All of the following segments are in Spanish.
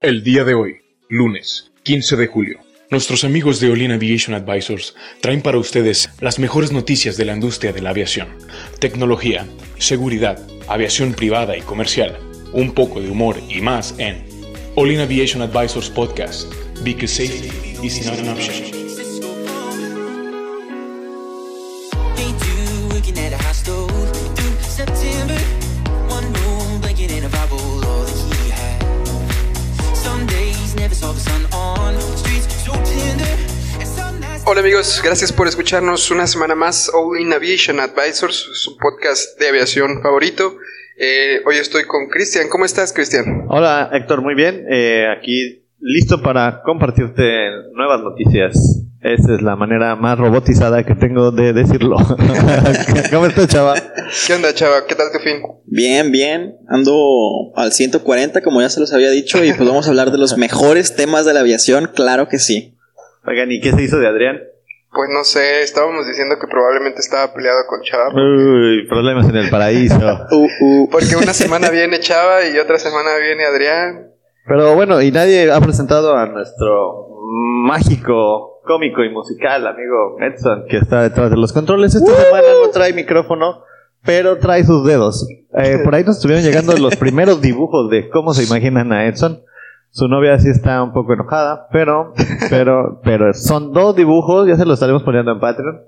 El día de hoy, lunes 15 de julio, nuestros amigos de Olin Aviation Advisors traen para ustedes las mejores noticias de la industria de la aviación, tecnología, seguridad, aviación privada y comercial, un poco de humor y más en Olin Aviation Advisors Podcast, because safety is not an option. Hola amigos, gracias por escucharnos una semana más All in Aviation Advisors, su podcast de aviación favorito. Eh, hoy estoy con Cristian. ¿Cómo estás, Cristian? Hola Héctor, muy bien. Eh, aquí listo para compartirte nuevas noticias. Esa es la manera más robotizada que tengo de decirlo. ¿Cómo estás, chava? ¿Qué onda, chava? ¿Qué tal tu fin? Bien, bien. Ando al 140, como ya se los había dicho, y pues vamos a hablar de los mejores temas de la aviación, claro que sí. Oigan, ¿y qué se hizo de Adrián? Pues no sé, estábamos diciendo que probablemente estaba peleado con Chava. Uy, problemas en el paraíso. Uh, uh. Porque una semana viene Chava y otra semana viene Adrián. Pero bueno, y nadie ha presentado a nuestro mágico, cómico y musical amigo Edson, que está detrás de los controles. Esta semana no trae micrófono, pero trae sus dedos. Eh, por ahí nos estuvieron llegando los primeros dibujos de cómo se imaginan a Edson. Su novia sí está un poco enojada, pero, pero, pero son dos dibujos, ya se los estaremos poniendo en Patreon.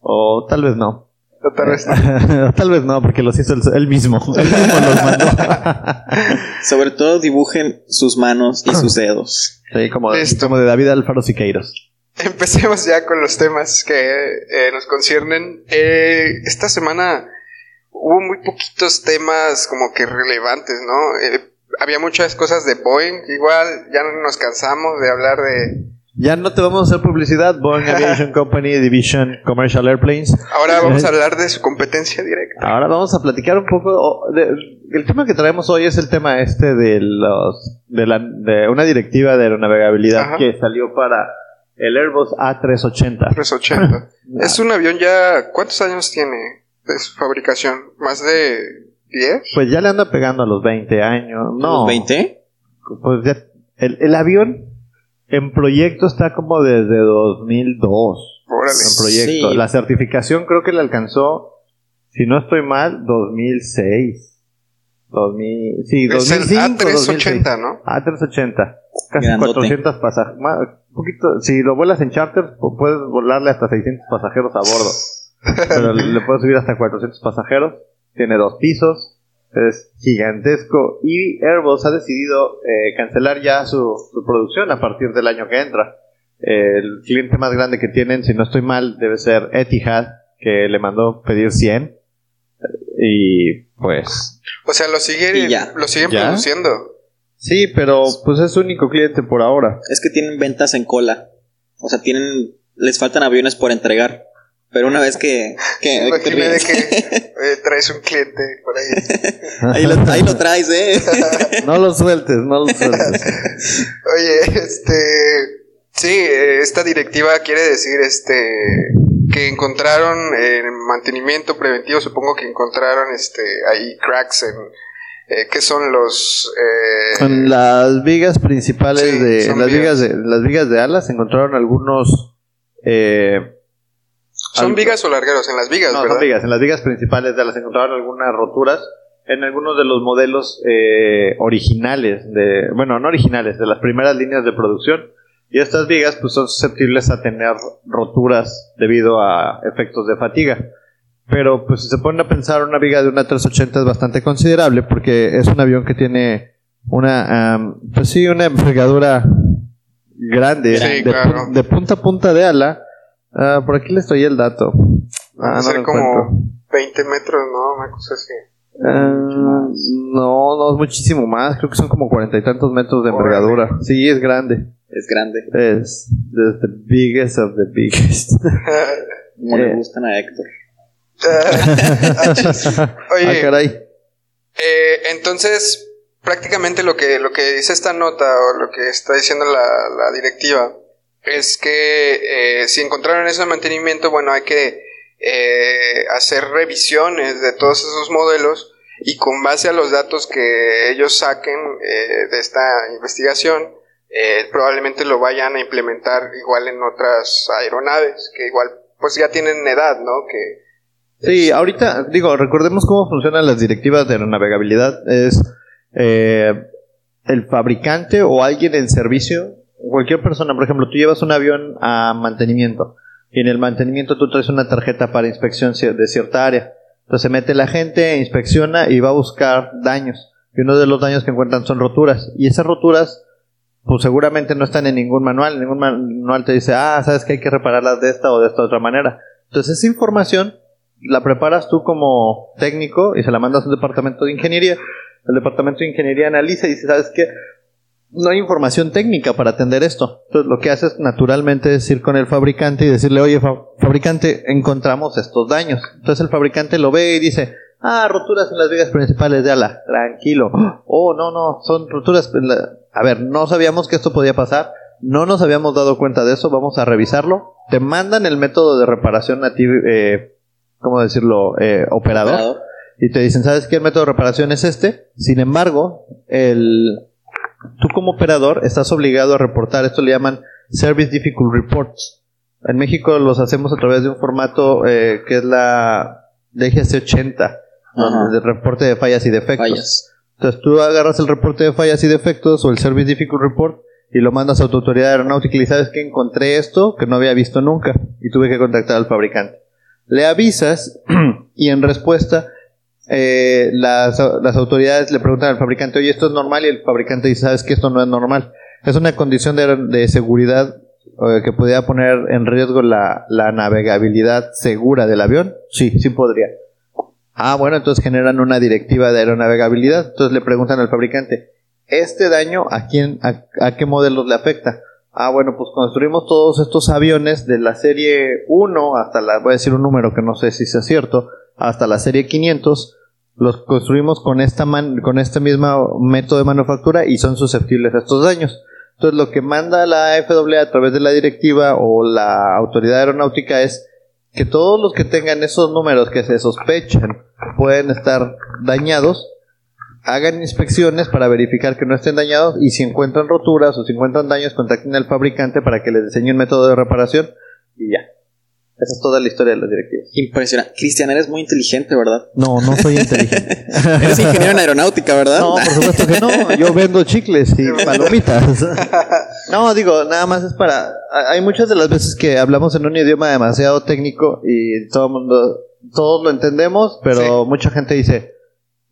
O tal vez no. Vez. tal vez no, porque los hizo él, él mismo. Él mismo los mandó. Sobre todo dibujen sus manos y sus dedos. Sí, como de David Alfaro Siqueiros. Empecemos ya con los temas que eh, nos conciernen. Eh, esta semana hubo muy poquitos temas como que relevantes, ¿no? Eh, había muchas cosas de Boeing, igual ya nos cansamos de hablar de... Ya no te vamos a hacer publicidad. Boeing Aviation Company Division Commercial Airplanes. Ahora vamos a hablar de su competencia directa. Ahora vamos a platicar un poco. de- el tema que traemos hoy es el tema este de los de, la, de una directiva de aeronavegabilidad Ajá. que salió para el Airbus A380. 380. es un avión ya... ¿Cuántos años tiene de su fabricación? ¿Más de 10? Pues ya le anda pegando a los 20 años. No. ¿Los 20? Pues ya- el, el avión en proyecto está como desde 2002. Órale. En proyecto. Sí. La certificación creo que le alcanzó, si no estoy mal, 2006. 2000, sí, Es el 2005, 2006. A380, ¿no? A380. Casi Grandote. 400 pasajeros. Un poquito, si lo vuelas en charter, pu- puedes volarle hasta 600 pasajeros a bordo. Pero le puedes subir hasta 400 pasajeros. Tiene dos pisos. Es gigantesco. Y Airbus ha decidido eh, cancelar ya su, su producción a partir del año que entra. El cliente más grande que tienen, si no estoy mal, debe ser Etihad, que le mandó pedir 100. Y pues O sea, lo siguen, Y ya. lo siguen ¿Ya? produciendo. Sí, pero pues es su único cliente por ahora. Es que tienen ventas en cola. O sea, tienen. Les faltan aviones por entregar. Pero una vez que. que, Me que te imaginé de ríes. que eh, traes un cliente por ahí. ahí, lo, ahí lo traes, ¿eh? No lo sueltes, no lo sueltes. Oye, este. Sí, eh, esta directiva quiere decir este que encontraron en mantenimiento preventivo, supongo que encontraron este ahí cracks en eh, ¿qué son los eh, En las vigas principales Sí, de las vigas. vigas de las vigas de alas encontraron algunos eh, son vigas o largueros en las vigas, no, ¿verdad? son vigas en las vigas principales de alas se encontraron algunas roturas en algunos de los modelos eh, originales de bueno no originales de las primeras líneas de producción y estas vigas pues son susceptibles a tener roturas debido a efectos de fatiga pero pues si se ponen a pensar una viga de una 380 es bastante considerable porque es un avión que tiene una am, pues sí una envergadura grande Sí, de, claro. pu- de punta a punta de ala Ah, por aquí le estoy el dato Ah, no ser lo como encuentro. 20 metros, ¿no? Una cosa así. Ah, no, no es muchísimo más. Creo que son como cuarenta y tantos metros de Órale. envergadura. Sí, es grande. Es grande. Es the biggest of the biggest. Como Eh. le gustan a Héctor. Oye, ah, caray. Eh, entonces, prácticamente lo que, lo que dice esta nota o lo que está diciendo la, la directiva es que eh, si encontraron ese mantenimiento, bueno, hay que eh, hacer revisiones de todos esos modelos y con base a los datos que ellos saquen eh, de esta investigación, eh, probablemente lo vayan a implementar igual en otras aeronaves, que igual pues ya tienen edad, ¿no? Que Sí, ahorita, digo, recordemos cómo funcionan las directivas de aeronavegabilidad. Es eh, el fabricante o alguien en servicio, cualquier persona, por ejemplo, tú llevas un avión a mantenimiento y en el mantenimiento tú traes una tarjeta para inspección de cierta área. Entonces se mete la gente, inspecciona y va a buscar daños. Y uno de los daños que encuentran son roturas. Y esas roturas, pues seguramente no están en ningún manual. Ningún manual te dice, ah, sabes que hay que repararlas de esta o de esta otra manera. Entonces esa información la preparas tú como técnico y se la mandas a un departamento de ingeniería. El departamento de ingeniería analiza y dice, ¿sabes qué? No hay información técnica para atender esto. Entonces lo que haces naturalmente es ir con el fabricante y decirle, oye, fa- fabricante, encontramos estos daños. Entonces el fabricante lo ve y dice, ah, roturas en las vigas principales de ala. Tranquilo. Oh, no, no, son roturas. en la-". A ver, no sabíamos que esto podía pasar. No nos habíamos dado cuenta de eso. Vamos a revisarlo. Te mandan el método de reparación a ti, eh, ¿cómo decirlo? Eh, operador Operador. y te dicen, ¿sabes qué? El método de reparación es este. Sin embargo, el, tú como operador estás obligado a reportar, esto le llaman Service Difficult Reports. En México los hacemos a través de un formato eh, que es la DGC 80, Ajá. donde- de reporte de fallas y defectos. Fallas. Entonces tú agarras el reporte de fallas y defectos o el Service Difficult Report y lo mandas a tu autoridad aeronáutica y sabes que encontré esto que no había visto nunca y tuve que contactar al fabricante. Le avisas y en respuesta eh, las, las autoridades le preguntan al fabricante, oye, esto es normal y el fabricante dice, sabes que esto no es normal. Es una condición de, de seguridad eh, que podría poner en riesgo la, la navegabilidad segura del avión. Sí, sí podría. Ah, bueno, entonces generan una directiva de aeronavegabilidad. Entonces le preguntan al fabricante, ¿este daño a quién, a, a qué modelos le afecta? Ah, bueno, pues construimos todos estos aviones de la serie 1 hasta la, voy a decir un número que no sé si sea cierto, hasta la serie 500. Los construimos con esta man- con este mismo método de manufactura y son susceptibles a estos daños. Entonces lo que manda la FAA a través de la directiva o la autoridad aeronáutica es que todos los que tengan esos números que se sospechan pueden estar dañados, hagan inspecciones para verificar que no estén dañados y si encuentran roturas o si encuentran daños, contacten al fabricante para que les diseñe un método de reparación y ya. Esa es toda la historia de las directivas. Impresionante. Cristian, eres muy inteligente, ¿verdad? No, no soy inteligente. Eres ingeniero en aeronáutica, ¿verdad? No, por supuesto que no. Yo vendo chicles y palomitas. No, digo, nada más es para. Hay muchas de las veces que hablamos en un idioma demasiado técnico y todo el mundo, todos lo entendemos, pero Sí. mucha gente dice,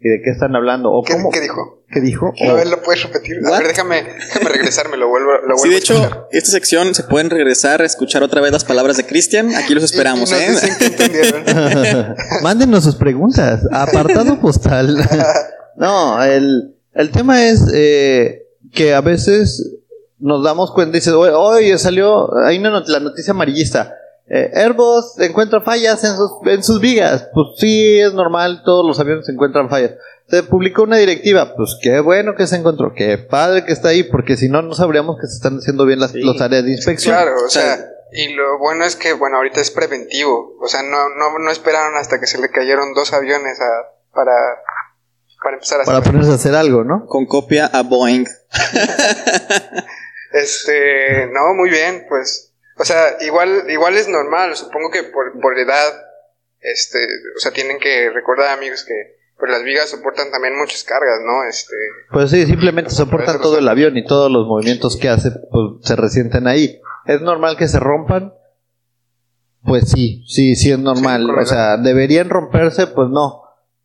¿y de qué están hablando? ¿O ¿Qué, cómo? qué dijo? ¿Qué dijo? A ver, ¿lo puedes repetir? A ver, déjame, déjame regresarme, lo vuelvo, lo vuelvo Sí, de a escuchar. hecho, esta sección se pueden regresar a escuchar otra vez las palabras de Cristian. Aquí los esperamos, Y- y ¿eh? nos dicen que entendieron. Mándenos sus preguntas. Apartado postal. no, el, el tema es eh, que a veces nos damos cuenta, dices, oye, oye, salió, hay una not- la noticia amarillista. Eh, Airbus encuentra fallas en sus, en sus vigas. Pues sí, es normal, todos los aviones encuentran fallas. Se publicó una directiva, pues qué bueno que se encontró, qué padre que está ahí, porque si no, no sabríamos que se están haciendo bien las Sí. los áreas de inspección. Claro, o sea, sea, y lo bueno es que, bueno, ahorita es preventivo. O sea, no, no, no esperaron hasta que se le cayeron dos aviones a, para, para empezar a Para hacer. ponerse a hacer algo, ¿no? Con copia a Boeing. Este, no, muy bien, pues, o sea, igual, igual es normal, supongo que por, por edad, este, o sea, tienen que recordar amigos que, pues las vigas soportan también muchas cargas, ¿no? Este, Pues sí, simplemente soportan todo el avión y todos los movimientos que hace pues, se resienten ahí. ¿Es normal que se rompan? Pues sí, sí, sí es normal. Sí, o sea, ¿deberían romperse? Pues no.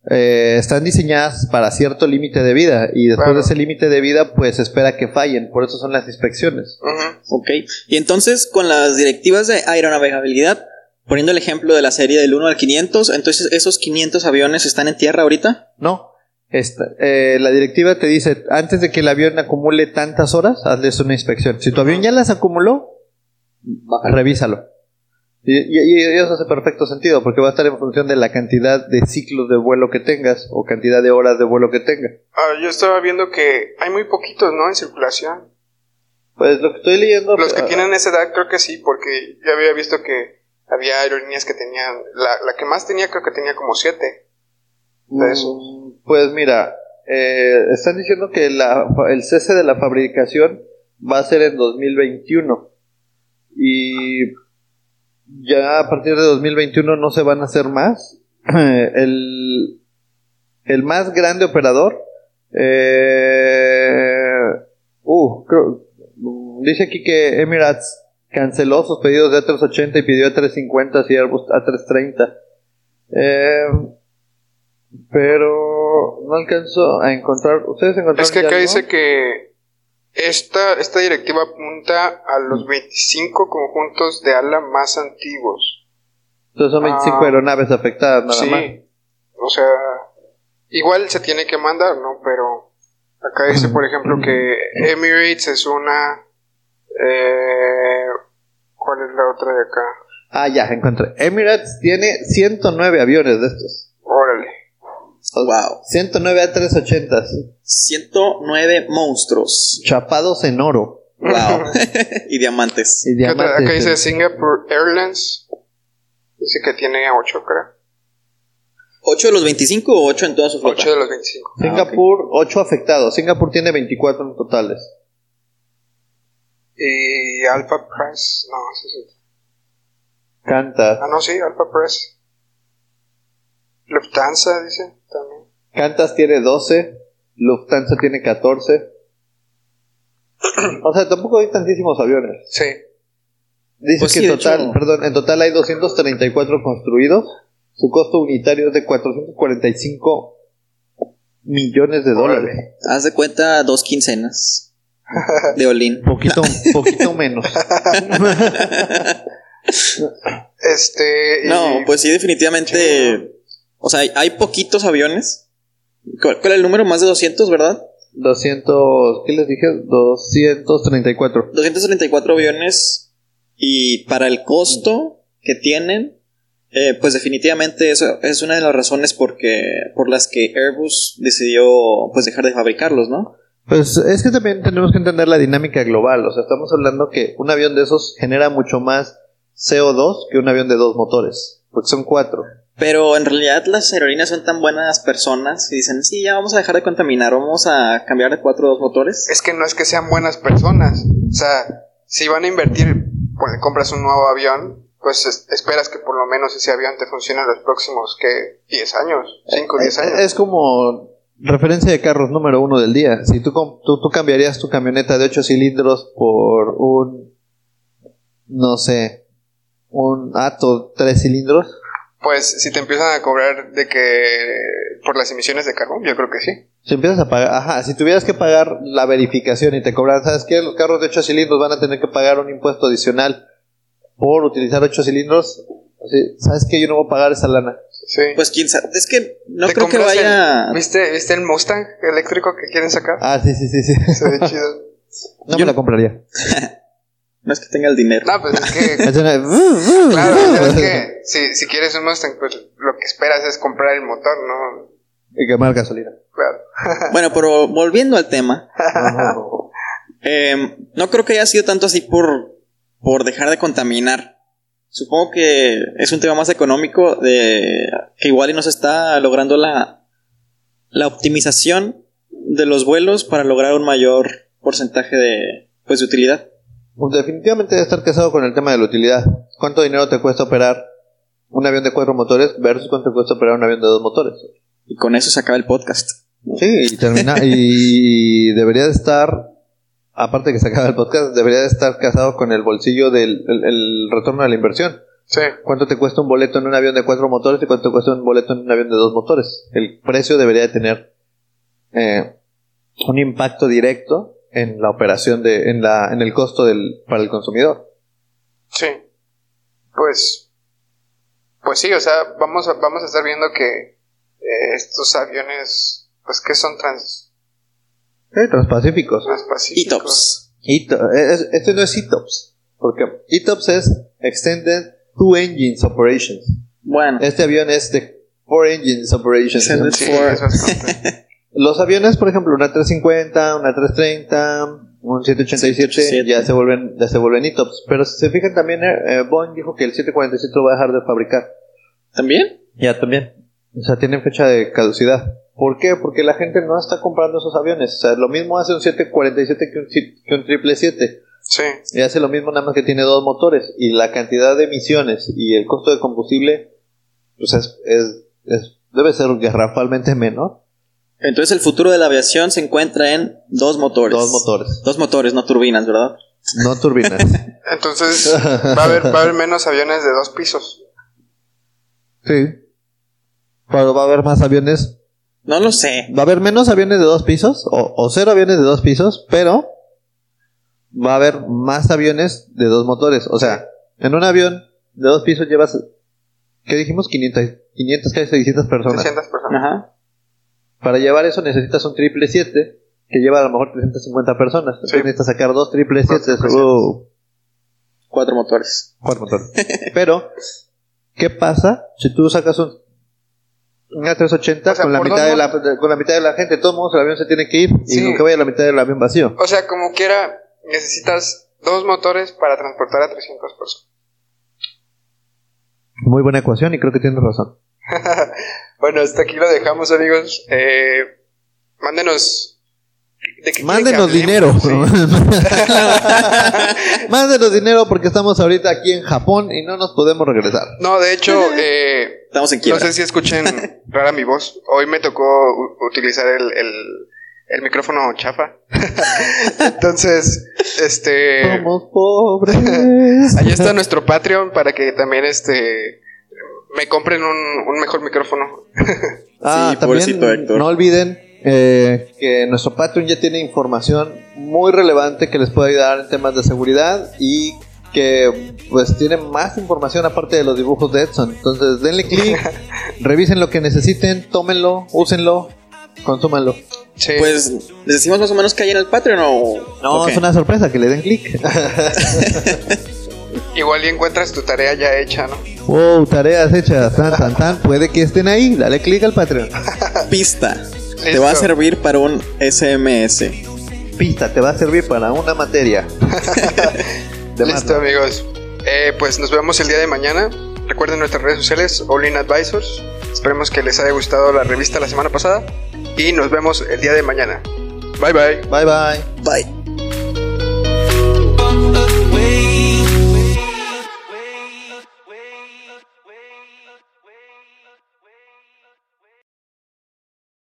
Eh, están diseñadas para cierto límite de vida y después Claro. de ese límite de vida pues se espera que fallen. Por eso son las inspecciones. ujú. Ok. Y entonces, con las directivas de aeronavegabilidad, poniendo el ejemplo de la serie del 1 al 500, entonces esos 500 aviones están en tierra ahorita. No. Esta, eh, la directiva te dice, antes de que el avión acumule tantas horas, hazles una inspección. Si tu avión ya las acumuló, revísalo. Y, y- y eso hace perfecto sentido, porque va a estar en función de la cantidad de ciclos de vuelo que tengas o cantidad de horas de vuelo que tengas. Ah, yo estaba viendo que hay muy poquitos, ¿no? En circulación. Pues lo que estoy leyendo... Los que ah, tienen esa edad creo que sí, porque yo había visto que había aerolíneas que tenían, la, la que más tenía creo que tenía como siete. de mm, Pues mira, eh, están diciendo que la- el cese de la fabricación va a ser en 2021. Y ya a partir de 2021 no se van a hacer más. el, el más grande operador. Eh, uh, creo- dice aquí que Emirates canceló sus pedidos de A380 y pidió A350 y Airbus A330. Eh, pero no alcanzo a encontrar. ¿Ustedes encontraron Es que acá algo? dice que esta, esta directiva apunta a los 25 conjuntos de ala más antiguos. Entonces son 25 Ah. aeronaves afectadas nada sí, más. o sea, igual se tiene que mandar, ¿no? Pero acá dice, por ejemplo, que Emirates es una... Eh, ¿Cuál es la otra de acá? Ah, ya, encontré. Emirates tiene 109 aviones de estos. Órale. Wow. 109 A380 109 monstruos. chapados en oro. Wow. y diamantes. Y diamantes. Acá dice Singapore Airlines. Dice que tiene 8, creo. ¿8 de los 25 o 8 en toda su flota? 8 de los 25. Singapur, 8 afectados. Singapur tiene 24 en totales. Y Alpha Press. No, es otro. Qantas. Ah, no, sí, Alpha Press. Lufthansa, dice Qantas tiene 12. Lufthansa tiene 14. O sea, tampoco hay tantísimos aviones. Sí. Dice Pues que sí, total, hecho. perdón, en total hay 234 construidos. Su costo unitario es de 445 millones de dólares. Órale. Haz de cuenta dos quincenas de Olin. Poquito, poquito menos. Este. y- No, pues sí, definitivamente. O sea, hay, hay poquitos aviones. ¿Cuál, cuál es el número? Más de 200, ¿verdad? 200, ¿qué les dije? 234. 234 aviones. Y para el costo que tienen, eh, pues definitivamente eso es una de las razones porque, por las que Airbus decidió pues dejar de fabricarlos, ¿no? Pues es que también tenemos que entender la dinámica global. O sea, estamos hablando que un avión de esos genera mucho más CO2 que un avión de dos motores. Porque son cuatro. Pero en realidad las aerolíneas son tan buenas personas y dicen, sí, ya vamos a dejar de contaminar, vamos a cambiar de cuatro a dos motores. Es que no es que sean buenas personas. O sea, si van a invertir, pues, compras un nuevo avión, pues es- esperas que por lo menos ese avión te funcione los próximos, que 10 años, 5 o 10 Eh, años. Es como referencia de carros número uno del día. Si tú, com- tú, tú cambiarías tu camioneta de 8 cilindros por un, no sé, un Ato 3 cilindros, Pues si te empiezan a cobrar de que por las emisiones de carbón, yo creo que sí. si empiezas a pagar, ajá, si tuvieras que pagar la verificación y te cobran, ¿sabes qué? Los carros de 8 cilindros van a tener que pagar un impuesto adicional por utilizar 8 cilindros. ¿Sabes qué? Yo no voy a pagar esa lana. Sí. Pues quién sabe, es que no ¿Te creo que compras vaya... el- ¿viste, ¿Viste el Mustang eléctrico que quieren sacar? Ah, sí, sí, sí, sí. Se ve chido. No me la compraría. No es que tenga el dinero. No, pues es que Es Claro, ves que si, si quieres un Mustang, pues lo que esperas es comprar el motor, ¿no? Y quemar gasolina. Claro. Bueno, pero volviendo al tema, eh, no creo que haya sido tanto así por, por dejar de contaminar. Supongo que es un tema más económico de que igual y no se está logrando la, la optimización de los vuelos para lograr un mayor porcentaje de, pues, de utilidad. Pues definitivamente debe estar casado con el tema de la utilidad. ¿Cuánto dinero te cuesta operar un avión de cuatro motores versus cuánto te cuesta operar un avión de dos motores? Y con eso se acaba el podcast. Sí, y termina y debería de estar aparte que se acaba el podcast, debería de estar casado con el bolsillo del el- el retorno de la inversión. Sí. ¿Cuánto te cuesta un boleto en un avión de cuatro motores y cuánto te cuesta un boleto en un avión de dos motores? El precio debería de tener eh, un impacto directo en la operación de, en la, en el costo del, para el consumidor. Sí. Pues. Pues sí, o sea, vamos a, vamos a estar viendo que eh, estos aviones, pues que son trans, Eh, transpacíficos. transpacíficos. ETOPS. Ito- es- este no es ETOPS, porque ETOPS es Extended Two Engines Operations. Bueno, Este avión es de Four Engines Operations. Extended Sí, es. Los aviones, por ejemplo, una 350, una 330, un 787, 787. ya se vuelven ya se vuelven ETOPS. Pero si se fijan también, eh, eh, Boeing dijo que el 747 lo va a dejar de fabricar. ¿también? Ya también. O sea, tienen fecha de caducidad. ¿Por qué? Porque la gente no está comprando esos aviones. O sea, lo mismo hace un 747 que un, que un 777. Sí. Y hace lo mismo nada más que tiene dos motores. Y la cantidad de emisiones y el costo de combustible, pues es, es- es- debe ser garrafalmente menor. Entonces el futuro de la aviación se encuentra en dos motores. Dos motores, Dos motores, no turbinas, ¿verdad? no turbinas. Entonces va a haber, va a haber menos aviones de dos pisos. sí. Pero va a haber más aviones No lo sé. Va a haber menos aviones de dos pisos o, o cero aviones de dos pisos, pero va a haber más aviones de dos motores. O sea, en un avión de dos pisos llevas, ¿qué dijimos? 500, 500 casi 600 personas. 600 personas. Ajá. Para llevar eso necesitas un triple 7 que lleva a lo mejor 350 personas. Entonces Sí. necesitas sacar dos triple 7. triple Cuatro motores. cuatro motores. pero, ¿qué pasa si tú sacas un un A380 O sea, con, la mitad de la, con la mitad de la gente? De todos modos, el avión se tiene que ir Sí. y nunca vaya la mitad del avión vacío. O sea, como quiera, necesitas dos motores para transportar a 300 personas. Muy buena ecuación y creo que tienes razón. Bueno, hasta aquí lo dejamos, amigos. Eh, mándenos. ¿de qué quieren Mándenos dinero. Sí. Mándenos dinero porque estamos ahorita aquí en Japón y no nos podemos regresar. No, de hecho, eh, Estamos en no quiebra. sé si escuchen rara mi voz. Hoy me tocó utilizar el, el, el micrófono chafa. Entonces, este. Somos pobres. Ahí está nuestro Patreon para que también este me compren un, un mejor micrófono. Ah, Sí, también Héctor. no olviden eh, que nuestro Patreon ya tiene información muy relevante que les puede ayudar en temas de seguridad y que pues tiene más información aparte de los dibujos de Edson. Entonces denle clic, revisen lo que necesiten, tómenlo, úsenlo, consúmanlo. Sí. Pues, ¿les decimos más o menos que hay en el Patreon o...? No, es una sorpresa que le den clic. Igual y encuentras tu tarea ya hecha, ¿no? Wow, tareas hechas, tan, tan, tan. Puede que estén ahí. Dale clic al Patreon. Pista. Te va a servir para un SMS. Pista, te va a servir para una materia. Listo, más, amigos. Eh, pues nos vemos el día de mañana. Recuerden nuestras redes sociales, All In Advisors. Esperemos que les haya gustado la revista la semana pasada. Y nos vemos el día de mañana. Bye bye. Bye bye. Bye.